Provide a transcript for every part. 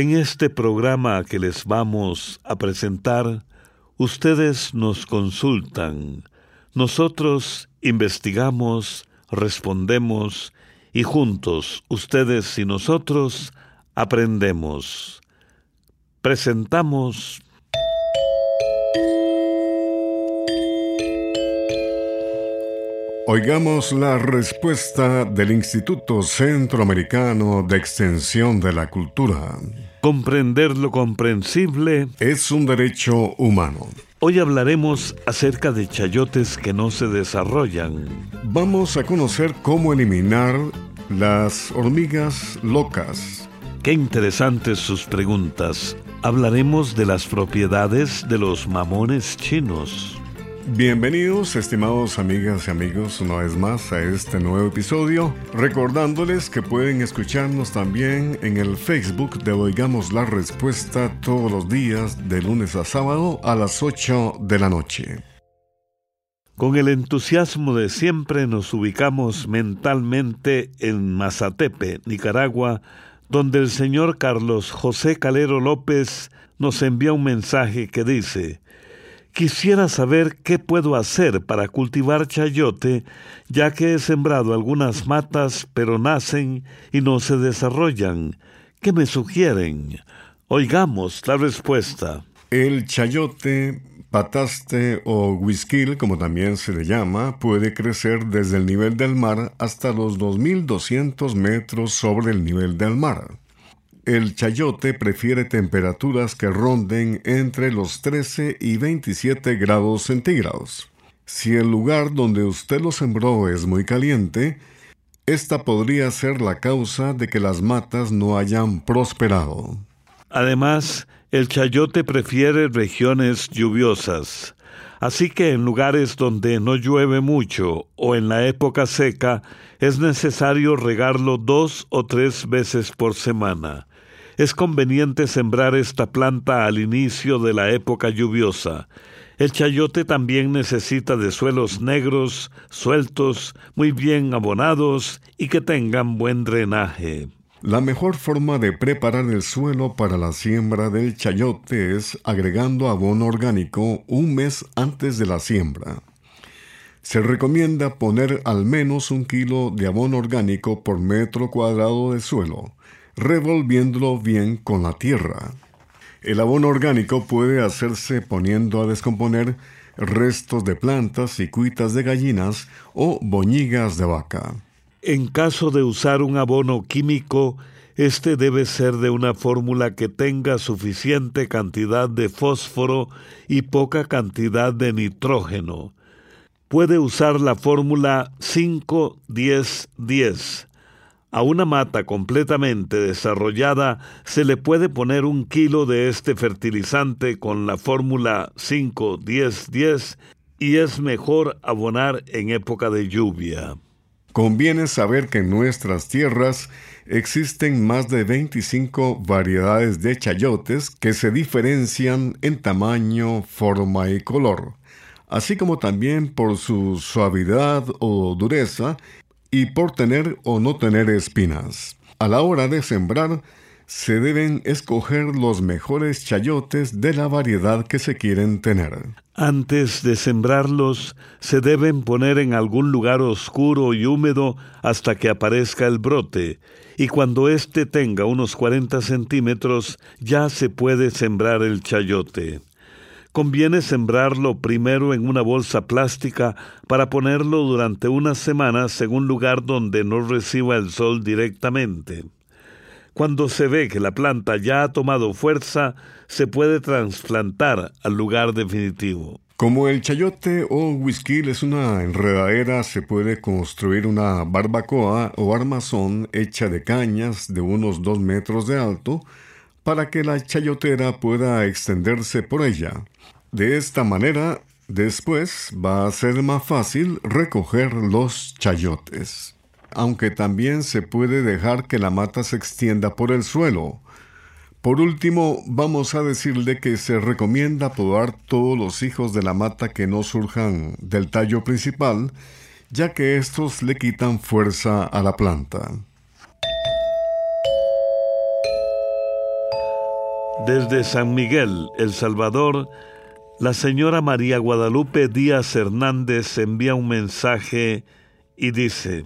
En este programa que les vamos a presentar, ustedes nos consultan, nosotros investigamos, respondemos y juntos, ustedes y nosotros, aprendemos. Presentamos Oigamos la respuesta del Instituto Centroamericano de Extensión de la Cultura. Comprender lo comprensible es un derecho humano. Hoy hablaremos acerca de chayotes que no se desarrollan. Vamos a conocer cómo eliminar las hormigas locas. Qué interesantes sus preguntas. Hablaremos de las propiedades de los mamones chinos. Bienvenidos, estimados amigas y amigos, una vez más a este nuevo episodio, recordándoles que pueden escucharnos también en el Facebook de Oigamos la Respuesta todos los días, de lunes a sábado a las 8 de la noche. Con el entusiasmo de siempre nos ubicamos mentalmente en Mazatepe, Nicaragua, donde el señor Carlos José Calero López nos envía un mensaje que dice, Quisiera saber qué puedo hacer para cultivar chayote, ya que he sembrado algunas matas, pero nacen y no se desarrollan. ¿Qué me sugieren? Oigamos la respuesta. El chayote, pataste o whisky, como también se le llama, puede crecer desde el nivel del mar hasta los 2.200 metros sobre el nivel del mar. El chayote prefiere temperaturas que ronden entre los 13 y 27 grados centígrados. Si el lugar donde usted lo sembró es muy caliente, esta podría ser la causa de que las matas no hayan prosperado. Además, el chayote prefiere regiones lluviosas. Así que en lugares donde no llueve mucho o en la época seca, es necesario regarlo dos o tres veces por semana es conveniente sembrar esta planta al inicio de la época lluviosa. El chayote también necesita de suelos negros, sueltos, muy bien abonados y que tengan buen drenaje. La mejor forma de preparar el suelo para la siembra del chayote es agregando abono orgánico un mes antes de la siembra. Se recomienda poner al menos un kilo de abono orgánico por metro cuadrado de suelo revolviéndolo bien con la tierra. El abono orgánico puede hacerse poniendo a descomponer restos de plantas y de gallinas o boñigas de vaca. En caso de usar un abono químico, este debe ser de una fórmula que tenga suficiente cantidad de fósforo y poca cantidad de nitrógeno. Puede usar la fórmula 5-10-10 a una mata completamente desarrollada se le puede poner un kilo de este fertilizante con la fórmula 5-10-10 y es mejor abonar en época de lluvia. Conviene saber que en nuestras tierras existen más de 25 variedades de chayotes que se diferencian en tamaño, forma y color, así como también por su suavidad o dureza y por tener o no tener espinas. A la hora de sembrar, se deben escoger los mejores chayotes de la variedad que se quieren tener. Antes de sembrarlos, se deben poner en algún lugar oscuro y húmedo hasta que aparezca el brote, y cuando éste tenga unos 40 centímetros ya se puede sembrar el chayote. Conviene sembrarlo primero en una bolsa plástica para ponerlo durante unas semanas en un lugar donde no reciba el sol directamente. Cuando se ve que la planta ya ha tomado fuerza, se puede trasplantar al lugar definitivo. Como el chayote o whisky es una enredadera, se puede construir una barbacoa o armazón hecha de cañas de unos dos metros de alto para que la chayotera pueda extenderse por ella. De esta manera, después va a ser más fácil recoger los chayotes. Aunque también se puede dejar que la mata se extienda por el suelo. Por último, vamos a decirle que se recomienda podar todos los hijos de la mata que no surjan del tallo principal, ya que estos le quitan fuerza a la planta. Desde San Miguel, El Salvador, la señora María Guadalupe Díaz Hernández envía un mensaje y dice,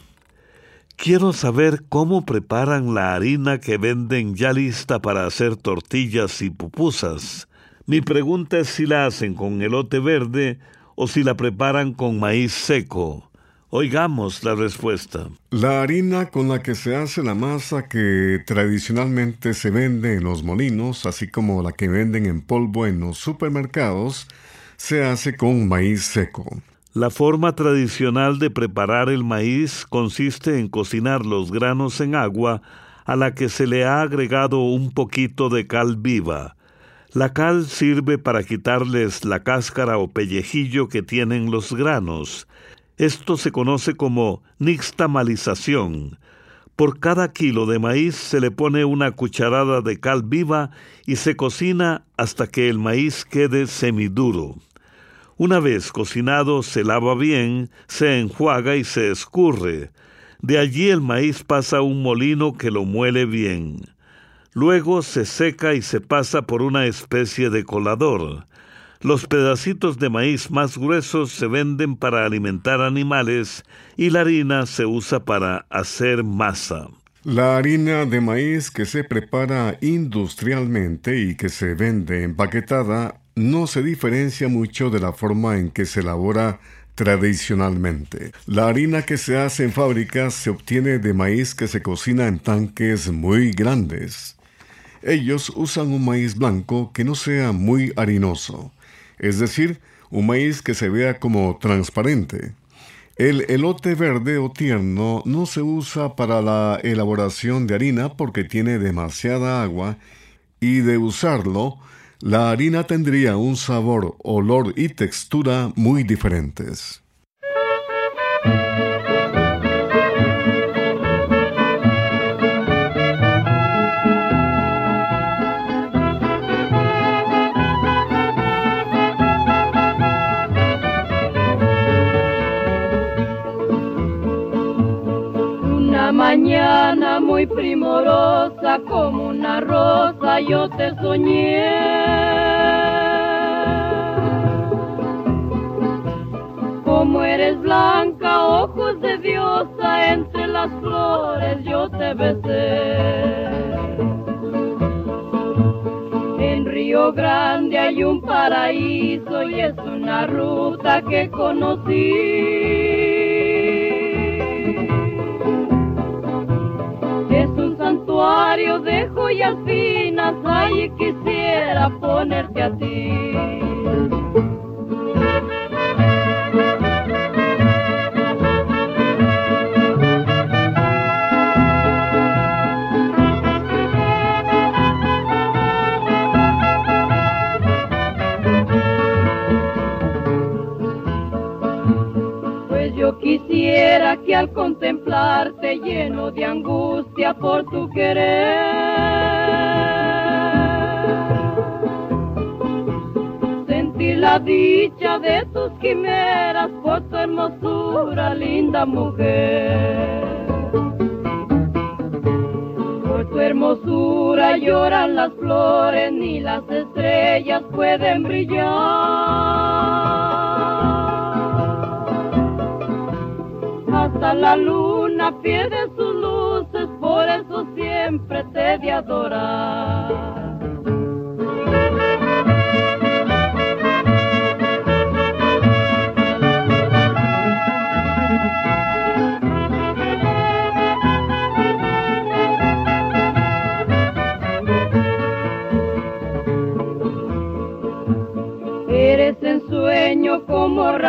Quiero saber cómo preparan la harina que venden ya lista para hacer tortillas y pupusas. Mi pregunta es si la hacen con elote verde o si la preparan con maíz seco. Oigamos la respuesta. La harina con la que se hace la masa que tradicionalmente se vende en los molinos, así como la que venden en polvo en los supermercados, se hace con maíz seco. La forma tradicional de preparar el maíz consiste en cocinar los granos en agua a la que se le ha agregado un poquito de cal viva. La cal sirve para quitarles la cáscara o pellejillo que tienen los granos. Esto se conoce como nixtamalización. Por cada kilo de maíz se le pone una cucharada de cal viva y se cocina hasta que el maíz quede semiduro. Una vez cocinado se lava bien, se enjuaga y se escurre. De allí el maíz pasa a un molino que lo muele bien. Luego se seca y se pasa por una especie de colador. Los pedacitos de maíz más gruesos se venden para alimentar animales y la harina se usa para hacer masa. La harina de maíz que se prepara industrialmente y que se vende empaquetada no se diferencia mucho de la forma en que se elabora tradicionalmente. La harina que se hace en fábricas se obtiene de maíz que se cocina en tanques muy grandes. Ellos usan un maíz blanco que no sea muy harinoso, es decir, un maíz que se vea como transparente. El elote verde o tierno no se usa para la elaboración de harina porque tiene demasiada agua y de usarlo la harina tendría un sabor, olor y textura muy diferentes. Mañana muy primorosa como una rosa yo te soñé. Como eres blanca, ojos de diosa, entre las flores yo te besé. En Río Grande hay un paraíso y es una ruta que conocí. Santuario de joyas finas, ay quisiera ponerte a ti. Quisiera que al contemplarte lleno de angustia por tu querer, dicha de tus quimeras por tu hermosura, linda mujer. Por tu hermosura lloran las flores, ni las estrellas pueden brillar. hasta la luna pierde sus luces, por eso siempre te de adorar.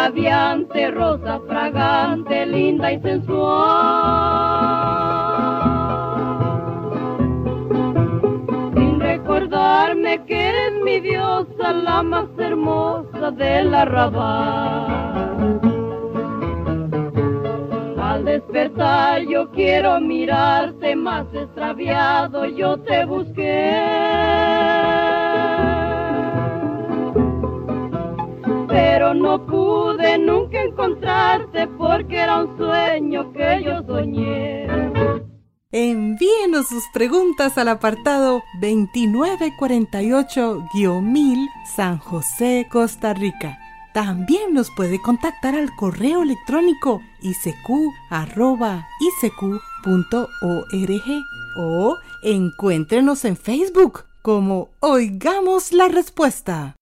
Radiante, rosa fragante, linda y sensual. Sin recordarme que eres mi diosa, la más hermosa del arrabal. Al despertar yo quiero mirarte más extraviado, yo te busqué. pero no pude nunca encontrarte porque era un sueño que yo soñé. Envíenos sus preguntas al apartado 2948-1000 San José, Costa Rica. También nos puede contactar al correo electrónico isq.org o encuéntrenos en Facebook como Oigamos la Respuesta.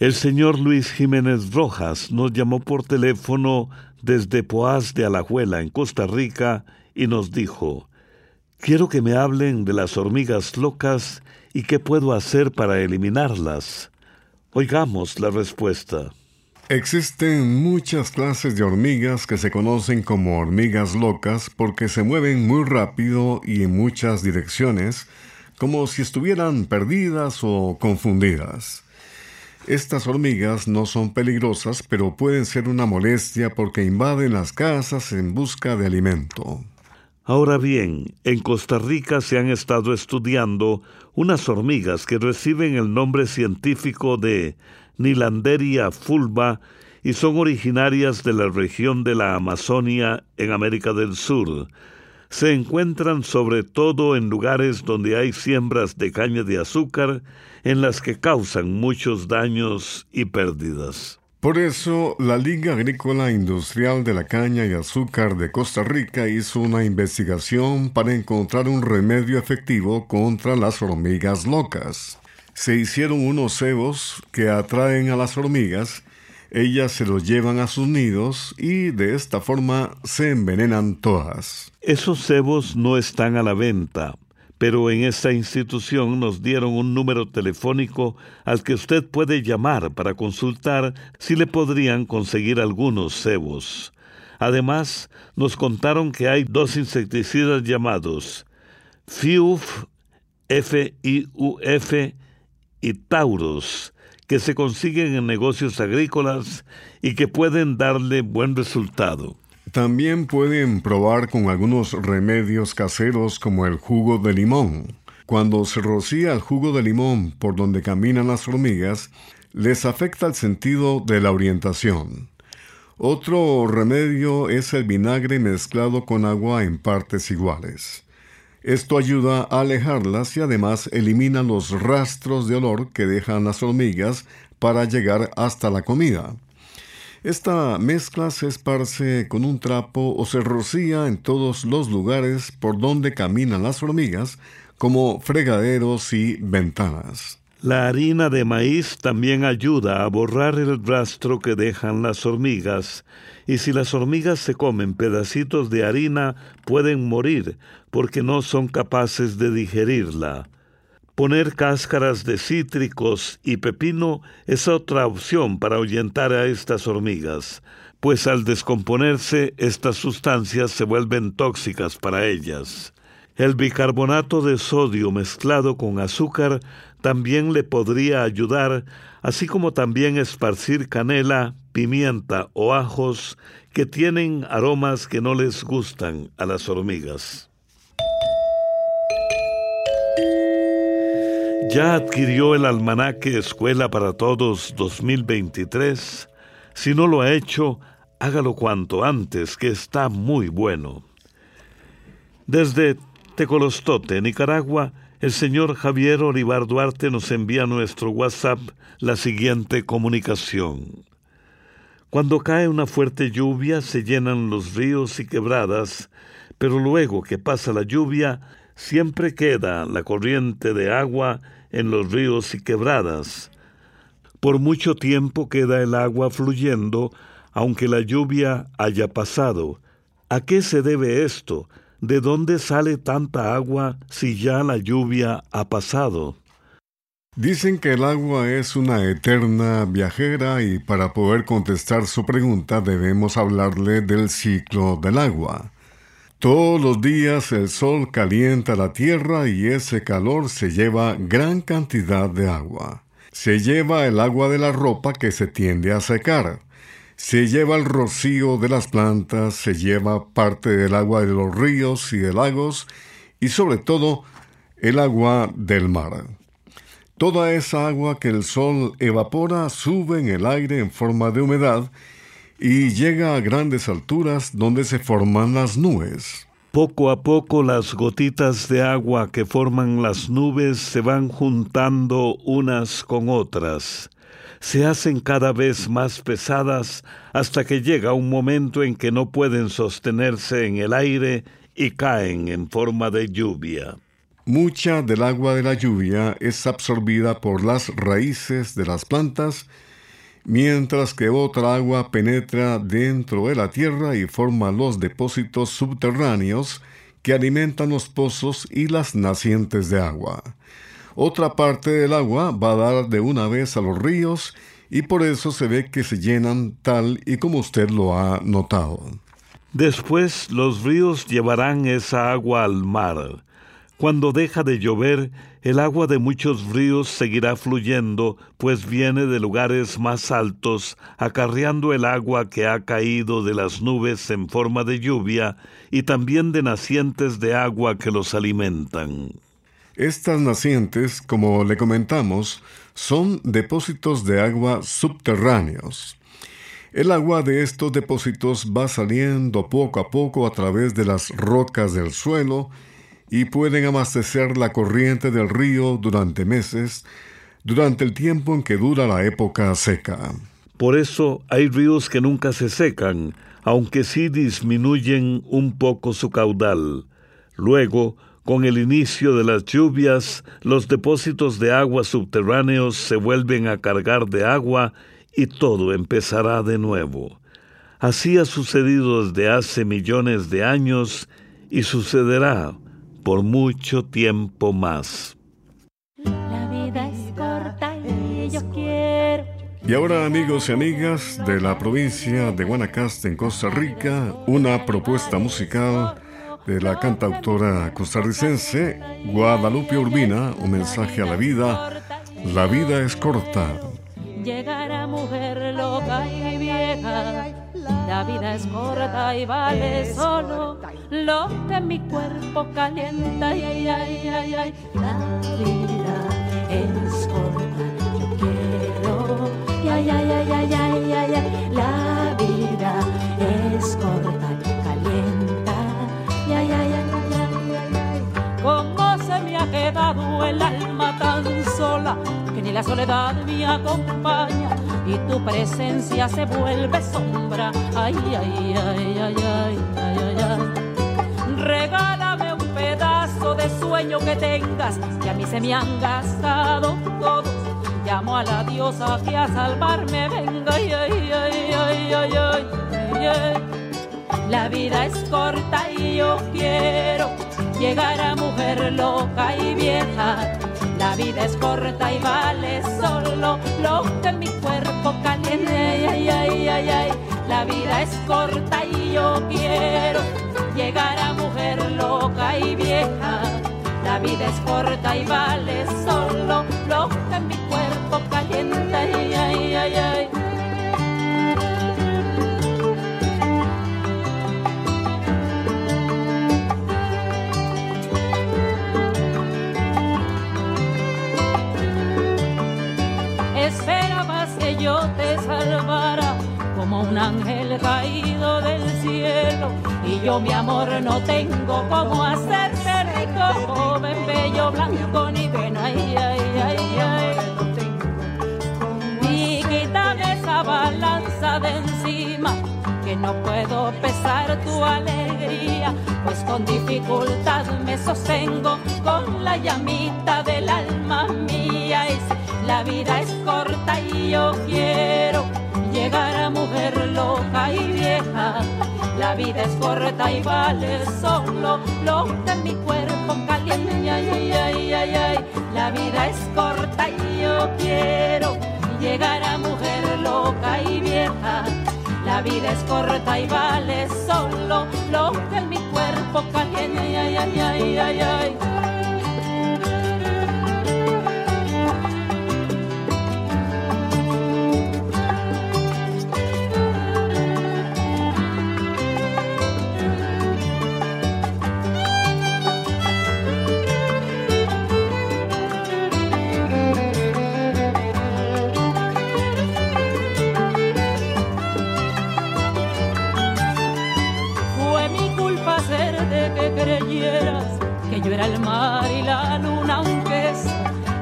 El señor Luis Jiménez Rojas nos llamó por teléfono desde Poás de Alajuela, en Costa Rica, y nos dijo, Quiero que me hablen de las hormigas locas y qué puedo hacer para eliminarlas. Oigamos la respuesta. Existen muchas clases de hormigas que se conocen como hormigas locas porque se mueven muy rápido y en muchas direcciones, como si estuvieran perdidas o confundidas. Estas hormigas no son peligrosas, pero pueden ser una molestia porque invaden las casas en busca de alimento. Ahora bien, en Costa Rica se han estado estudiando unas hormigas que reciben el nombre científico de Nilanderia fulva y son originarias de la región de la Amazonia en América del Sur. Se encuentran sobre todo en lugares donde hay siembras de caña de azúcar en las que causan muchos daños y pérdidas. Por eso, la Liga Agrícola Industrial de la Caña y Azúcar de Costa Rica hizo una investigación para encontrar un remedio efectivo contra las hormigas locas. Se hicieron unos cebos que atraen a las hormigas, ellas se los llevan a sus nidos y de esta forma se envenenan todas. Esos cebos no están a la venta, pero en esta institución nos dieron un número telefónico al que usted puede llamar para consultar si le podrían conseguir algunos cebos. Además, nos contaron que hay dos insecticidas llamados FIUF, F-I-U-F y Taurus, que se consiguen en negocios agrícolas y que pueden darle buen resultado. También pueden probar con algunos remedios caseros como el jugo de limón. Cuando se rocía el jugo de limón por donde caminan las hormigas, les afecta el sentido de la orientación. Otro remedio es el vinagre mezclado con agua en partes iguales. Esto ayuda a alejarlas y además elimina los rastros de olor que dejan las hormigas para llegar hasta la comida. Esta mezcla se esparce con un trapo o se rocía en todos los lugares por donde caminan las hormigas, como fregaderos y ventanas. La harina de maíz también ayuda a borrar el rastro que dejan las hormigas, y si las hormigas se comen pedacitos de harina pueden morir porque no son capaces de digerirla. Poner cáscaras de cítricos y pepino es otra opción para ahuyentar a estas hormigas, pues al descomponerse estas sustancias se vuelven tóxicas para ellas. El bicarbonato de sodio mezclado con azúcar también le podría ayudar, así como también esparcir canela, pimienta o ajos que tienen aromas que no les gustan a las hormigas. ¿Ya adquirió el almanaque Escuela para Todos 2023? Si no lo ha hecho, hágalo cuanto antes, que está muy bueno. Desde Tecolostote, Nicaragua, el señor Javier Olivar Duarte nos envía a nuestro WhatsApp la siguiente comunicación. Cuando cae una fuerte lluvia se llenan los ríos y quebradas, pero luego que pasa la lluvia siempre queda la corriente de agua en los ríos y quebradas. Por mucho tiempo queda el agua fluyendo, aunque la lluvia haya pasado. ¿A qué se debe esto? ¿De dónde sale tanta agua si ya la lluvia ha pasado? Dicen que el agua es una eterna viajera y para poder contestar su pregunta debemos hablarle del ciclo del agua. Todos los días el sol calienta la tierra y ese calor se lleva gran cantidad de agua. Se lleva el agua de la ropa que se tiende a secar. Se lleva el rocío de las plantas, se lleva parte del agua de los ríos y de lagos y sobre todo el agua del mar. Toda esa agua que el sol evapora sube en el aire en forma de humedad y llega a grandes alturas donde se forman las nubes. Poco a poco las gotitas de agua que forman las nubes se van juntando unas con otras. Se hacen cada vez más pesadas hasta que llega un momento en que no pueden sostenerse en el aire y caen en forma de lluvia. Mucha del agua de la lluvia es absorbida por las raíces de las plantas, mientras que otra agua penetra dentro de la tierra y forma los depósitos subterráneos que alimentan los pozos y las nacientes de agua. Otra parte del agua va a dar de una vez a los ríos y por eso se ve que se llenan tal y como usted lo ha notado. Después los ríos llevarán esa agua al mar. Cuando deja de llover, el agua de muchos ríos seguirá fluyendo, pues viene de lugares más altos, acarreando el agua que ha caído de las nubes en forma de lluvia y también de nacientes de agua que los alimentan. Estas nacientes, como le comentamos, son depósitos de agua subterráneos. El agua de estos depósitos va saliendo poco a poco a través de las rocas del suelo y pueden abastecer la corriente del río durante meses, durante el tiempo en que dura la época seca. Por eso hay ríos que nunca se secan, aunque sí disminuyen un poco su caudal. Luego, con el inicio de las lluvias, los depósitos de agua subterráneos se vuelven a cargar de agua y todo empezará de nuevo. Así ha sucedido desde hace millones de años y sucederá por mucho tiempo más. La vida es corta y yo quiero. Y ahora amigos y amigas de la provincia de Guanacaste en Costa Rica, una propuesta musical de la cantautora costarricense Guadalupe Urbina, un mensaje a la vida, la vida es corta. Llegará mujer loca y vieja la vida es corta y vale solo lo que mi cuerpo calienta. Ay, ay, ay, ay. La vida es corta, yo quiero. Ay, ay, ay, ay, ay, ay. La vida es corta, quedado el alma tan sola que ni la soledad me acompaña y tu presencia se vuelve sombra. Ay, ay, ay, ay, ay, ay, ay, Regálame un pedazo de sueño que tengas, que a mí se me han gastado todos. Llamo a la diosa que a salvarme venga. Ay, ay, ay, ay, ay, ay, ay. La vida es corta y yo quiero llegar a mujer loca y vieja la vida es corta y vale solo lo que mi cuerpo caliente. Ay, ay, ay, ay, La vida es corta y yo quiero llegar a mujer loca y vieja. La vida es corta y vale solo lo que mi cuerpo caliente. Ay, ay, ay, ay. Ángel caído del cielo y yo mi amor no tengo cómo hacerte rico, joven bello blanco ni pena, ay, ay, ay, ay. Y quítame esa balanza de encima que no puedo pesar tu alegría, pues con dificultad me sostengo con la llamita del alma mía. La vida es corta y yo quiero llegar a mujer loca y vieja. La vida es corta y vale solo lo que mi cuerpo caliente. Ay, ay, ay, ay. La vida es corta y yo quiero llegar a mujer loca y vieja. La vida es corta y vale solo lo que mi cuerpo caliente. Ay, ay, ay, ay, ay. El mar y la luna, aunque es.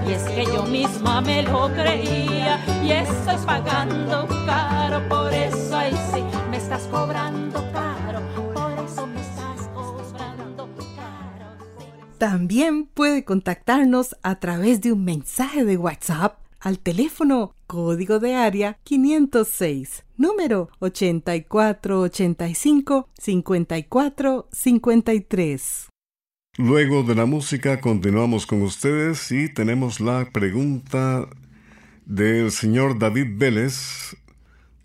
Y es que yo misma me lo creía y estoy pagando caro por eso, ay sí, me estás cobrando caro, por eso me estás cobrando caro. También puede contactarnos a través de un mensaje de WhatsApp al teléfono código de área 506, número 8485-5453. Luego de la música continuamos con ustedes y tenemos la pregunta del señor David Vélez.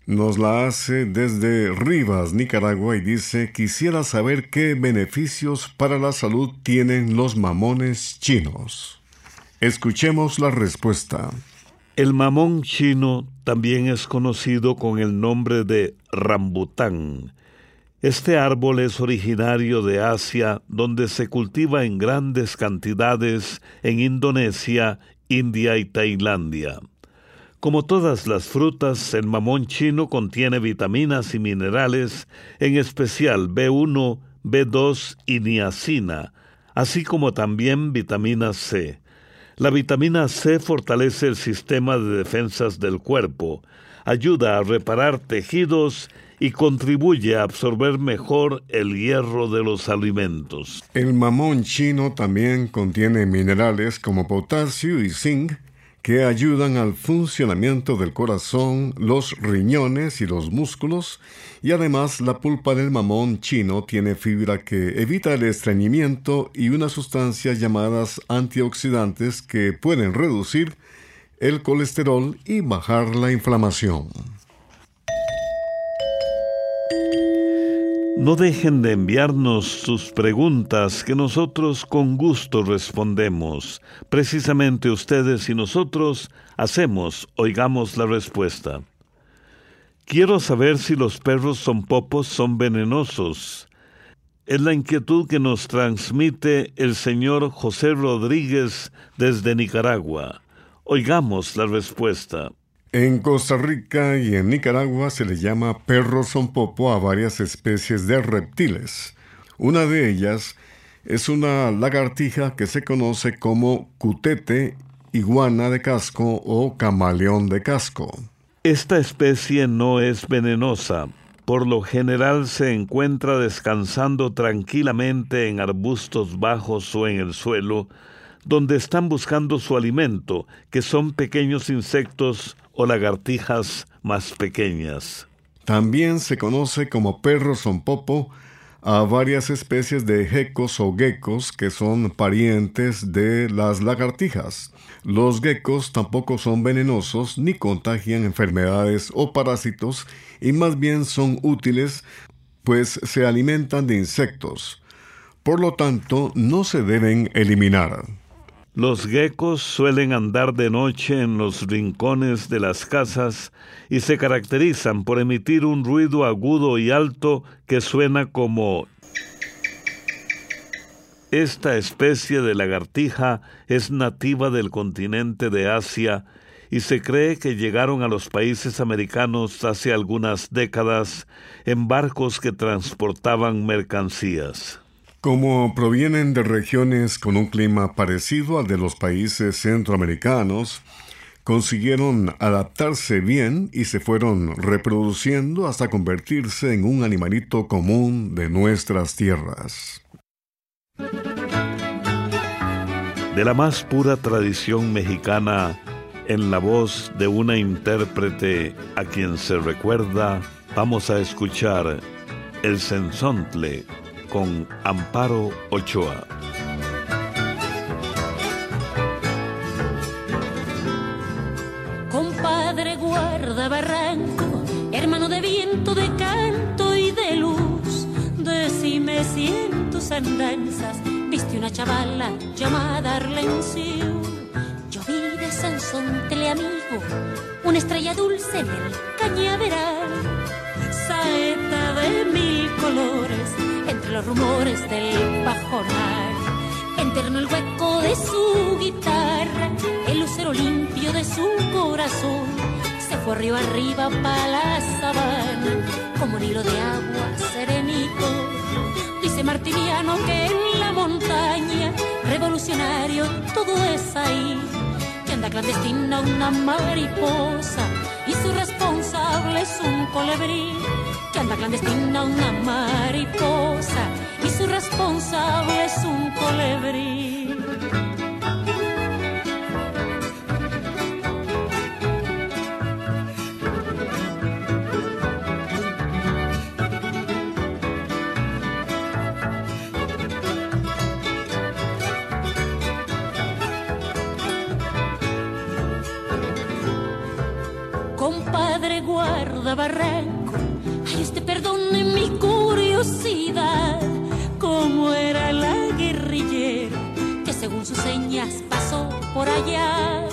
Nos la hace desde Rivas, Nicaragua, y dice, quisiera saber qué beneficios para la salud tienen los mamones chinos. Escuchemos la respuesta. El mamón chino también es conocido con el nombre de rambután. Este árbol es originario de Asia, donde se cultiva en grandes cantidades en Indonesia, India y Tailandia. Como todas las frutas, el mamón chino contiene vitaminas y minerales, en especial B1, B2 y niacina, así como también vitamina C. La vitamina C fortalece el sistema de defensas del cuerpo, ayuda a reparar tejidos y contribuye a absorber mejor el hierro de los alimentos. El mamón chino también contiene minerales como potasio y zinc que ayudan al funcionamiento del corazón, los riñones y los músculos, y además la pulpa del mamón chino tiene fibra que evita el estreñimiento y unas sustancias llamadas antioxidantes que pueden reducir el colesterol y bajar la inflamación. No dejen de enviarnos sus preguntas que nosotros con gusto respondemos. Precisamente ustedes y nosotros hacemos, oigamos la respuesta. Quiero saber si los perros son popos son venenosos. Es la inquietud que nos transmite el señor José Rodríguez desde Nicaragua. Oigamos la respuesta. En Costa Rica y en Nicaragua se le llama perro sonpopo a varias especies de reptiles. Una de ellas es una lagartija que se conoce como cutete, iguana de casco o camaleón de casco. Esta especie no es venenosa. Por lo general se encuentra descansando tranquilamente en arbustos bajos o en el suelo, donde están buscando su alimento, que son pequeños insectos o lagartijas más pequeñas. También se conoce como perro sonpopo a varias especies de gecos o geckos que son parientes de las lagartijas. Los geckos tampoco son venenosos ni contagian enfermedades o parásitos y más bien son útiles pues se alimentan de insectos. Por lo tanto, no se deben eliminar. Los geckos suelen andar de noche en los rincones de las casas y se caracterizan por emitir un ruido agudo y alto que suena como... Esta especie de lagartija es nativa del continente de Asia y se cree que llegaron a los países americanos hace algunas décadas en barcos que transportaban mercancías. Como provienen de regiones con un clima parecido al de los países centroamericanos, consiguieron adaptarse bien y se fueron reproduciendo hasta convertirse en un animalito común de nuestras tierras. De la más pura tradición mexicana, en la voz de una intérprete a quien se recuerda, vamos a escuchar El Sensontle con Amparo Ochoa. Compadre, guarda barranco, hermano de viento, de canto y de luz. Decime si en tus andanzas viste una chavala llamada Arlencio. Yo vi de Sansón amigo, una estrella dulce en el cañaveral, saeta de mil colores los rumores del pajonal. Enterno el hueco de su guitarra, el lucero limpio de su corazón. Se fue río arriba para la sabana, como un hilo de agua serenito. Dice Dice Martiniano que en la montaña, revolucionario, todo es ahí. Que anda clandestina una mariposa y su responsable es un colibrí. Que anda clandestina una mariposa y su responsable es un colibrí. guarda barranco. Según sus señas pasó por allá?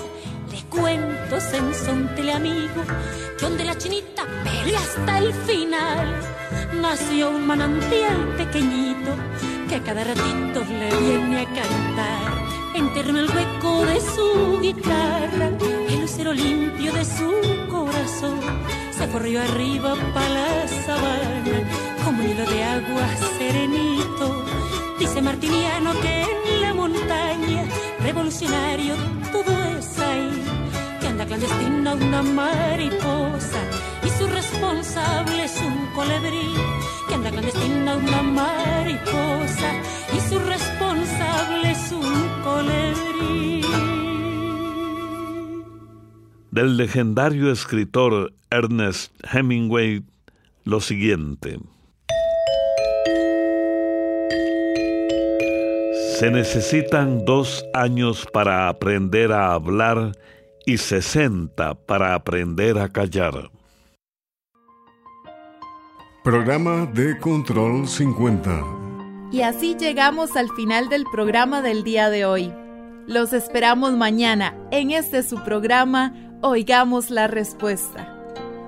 Le cuento, sensonte amigo, que donde la chinita pelea hasta el final. Nació un manantial pequeñito que cada ratito le viene a cantar. Enterró el hueco de su guitarra, el lucero limpio de su corazón se corrió arriba para la sabana como un hilo de agua serenito. Dice Martiniano que en la montaña, revolucionario, todo es ahí, que anda clandestina una mariposa y su responsable es un colibrí, que anda clandestina una mariposa y su responsable es un colibrí. Del legendario escritor Ernest Hemingway lo siguiente. Se necesitan dos años para aprender a hablar y sesenta para aprender a callar. Programa de Control 50. Y así llegamos al final del programa del día de hoy. Los esperamos mañana en este su programa Oigamos la Respuesta.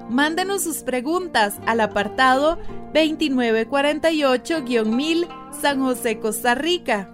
Mándenos sus preguntas al apartado 2948-1000 San José, Costa Rica.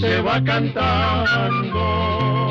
se va cantando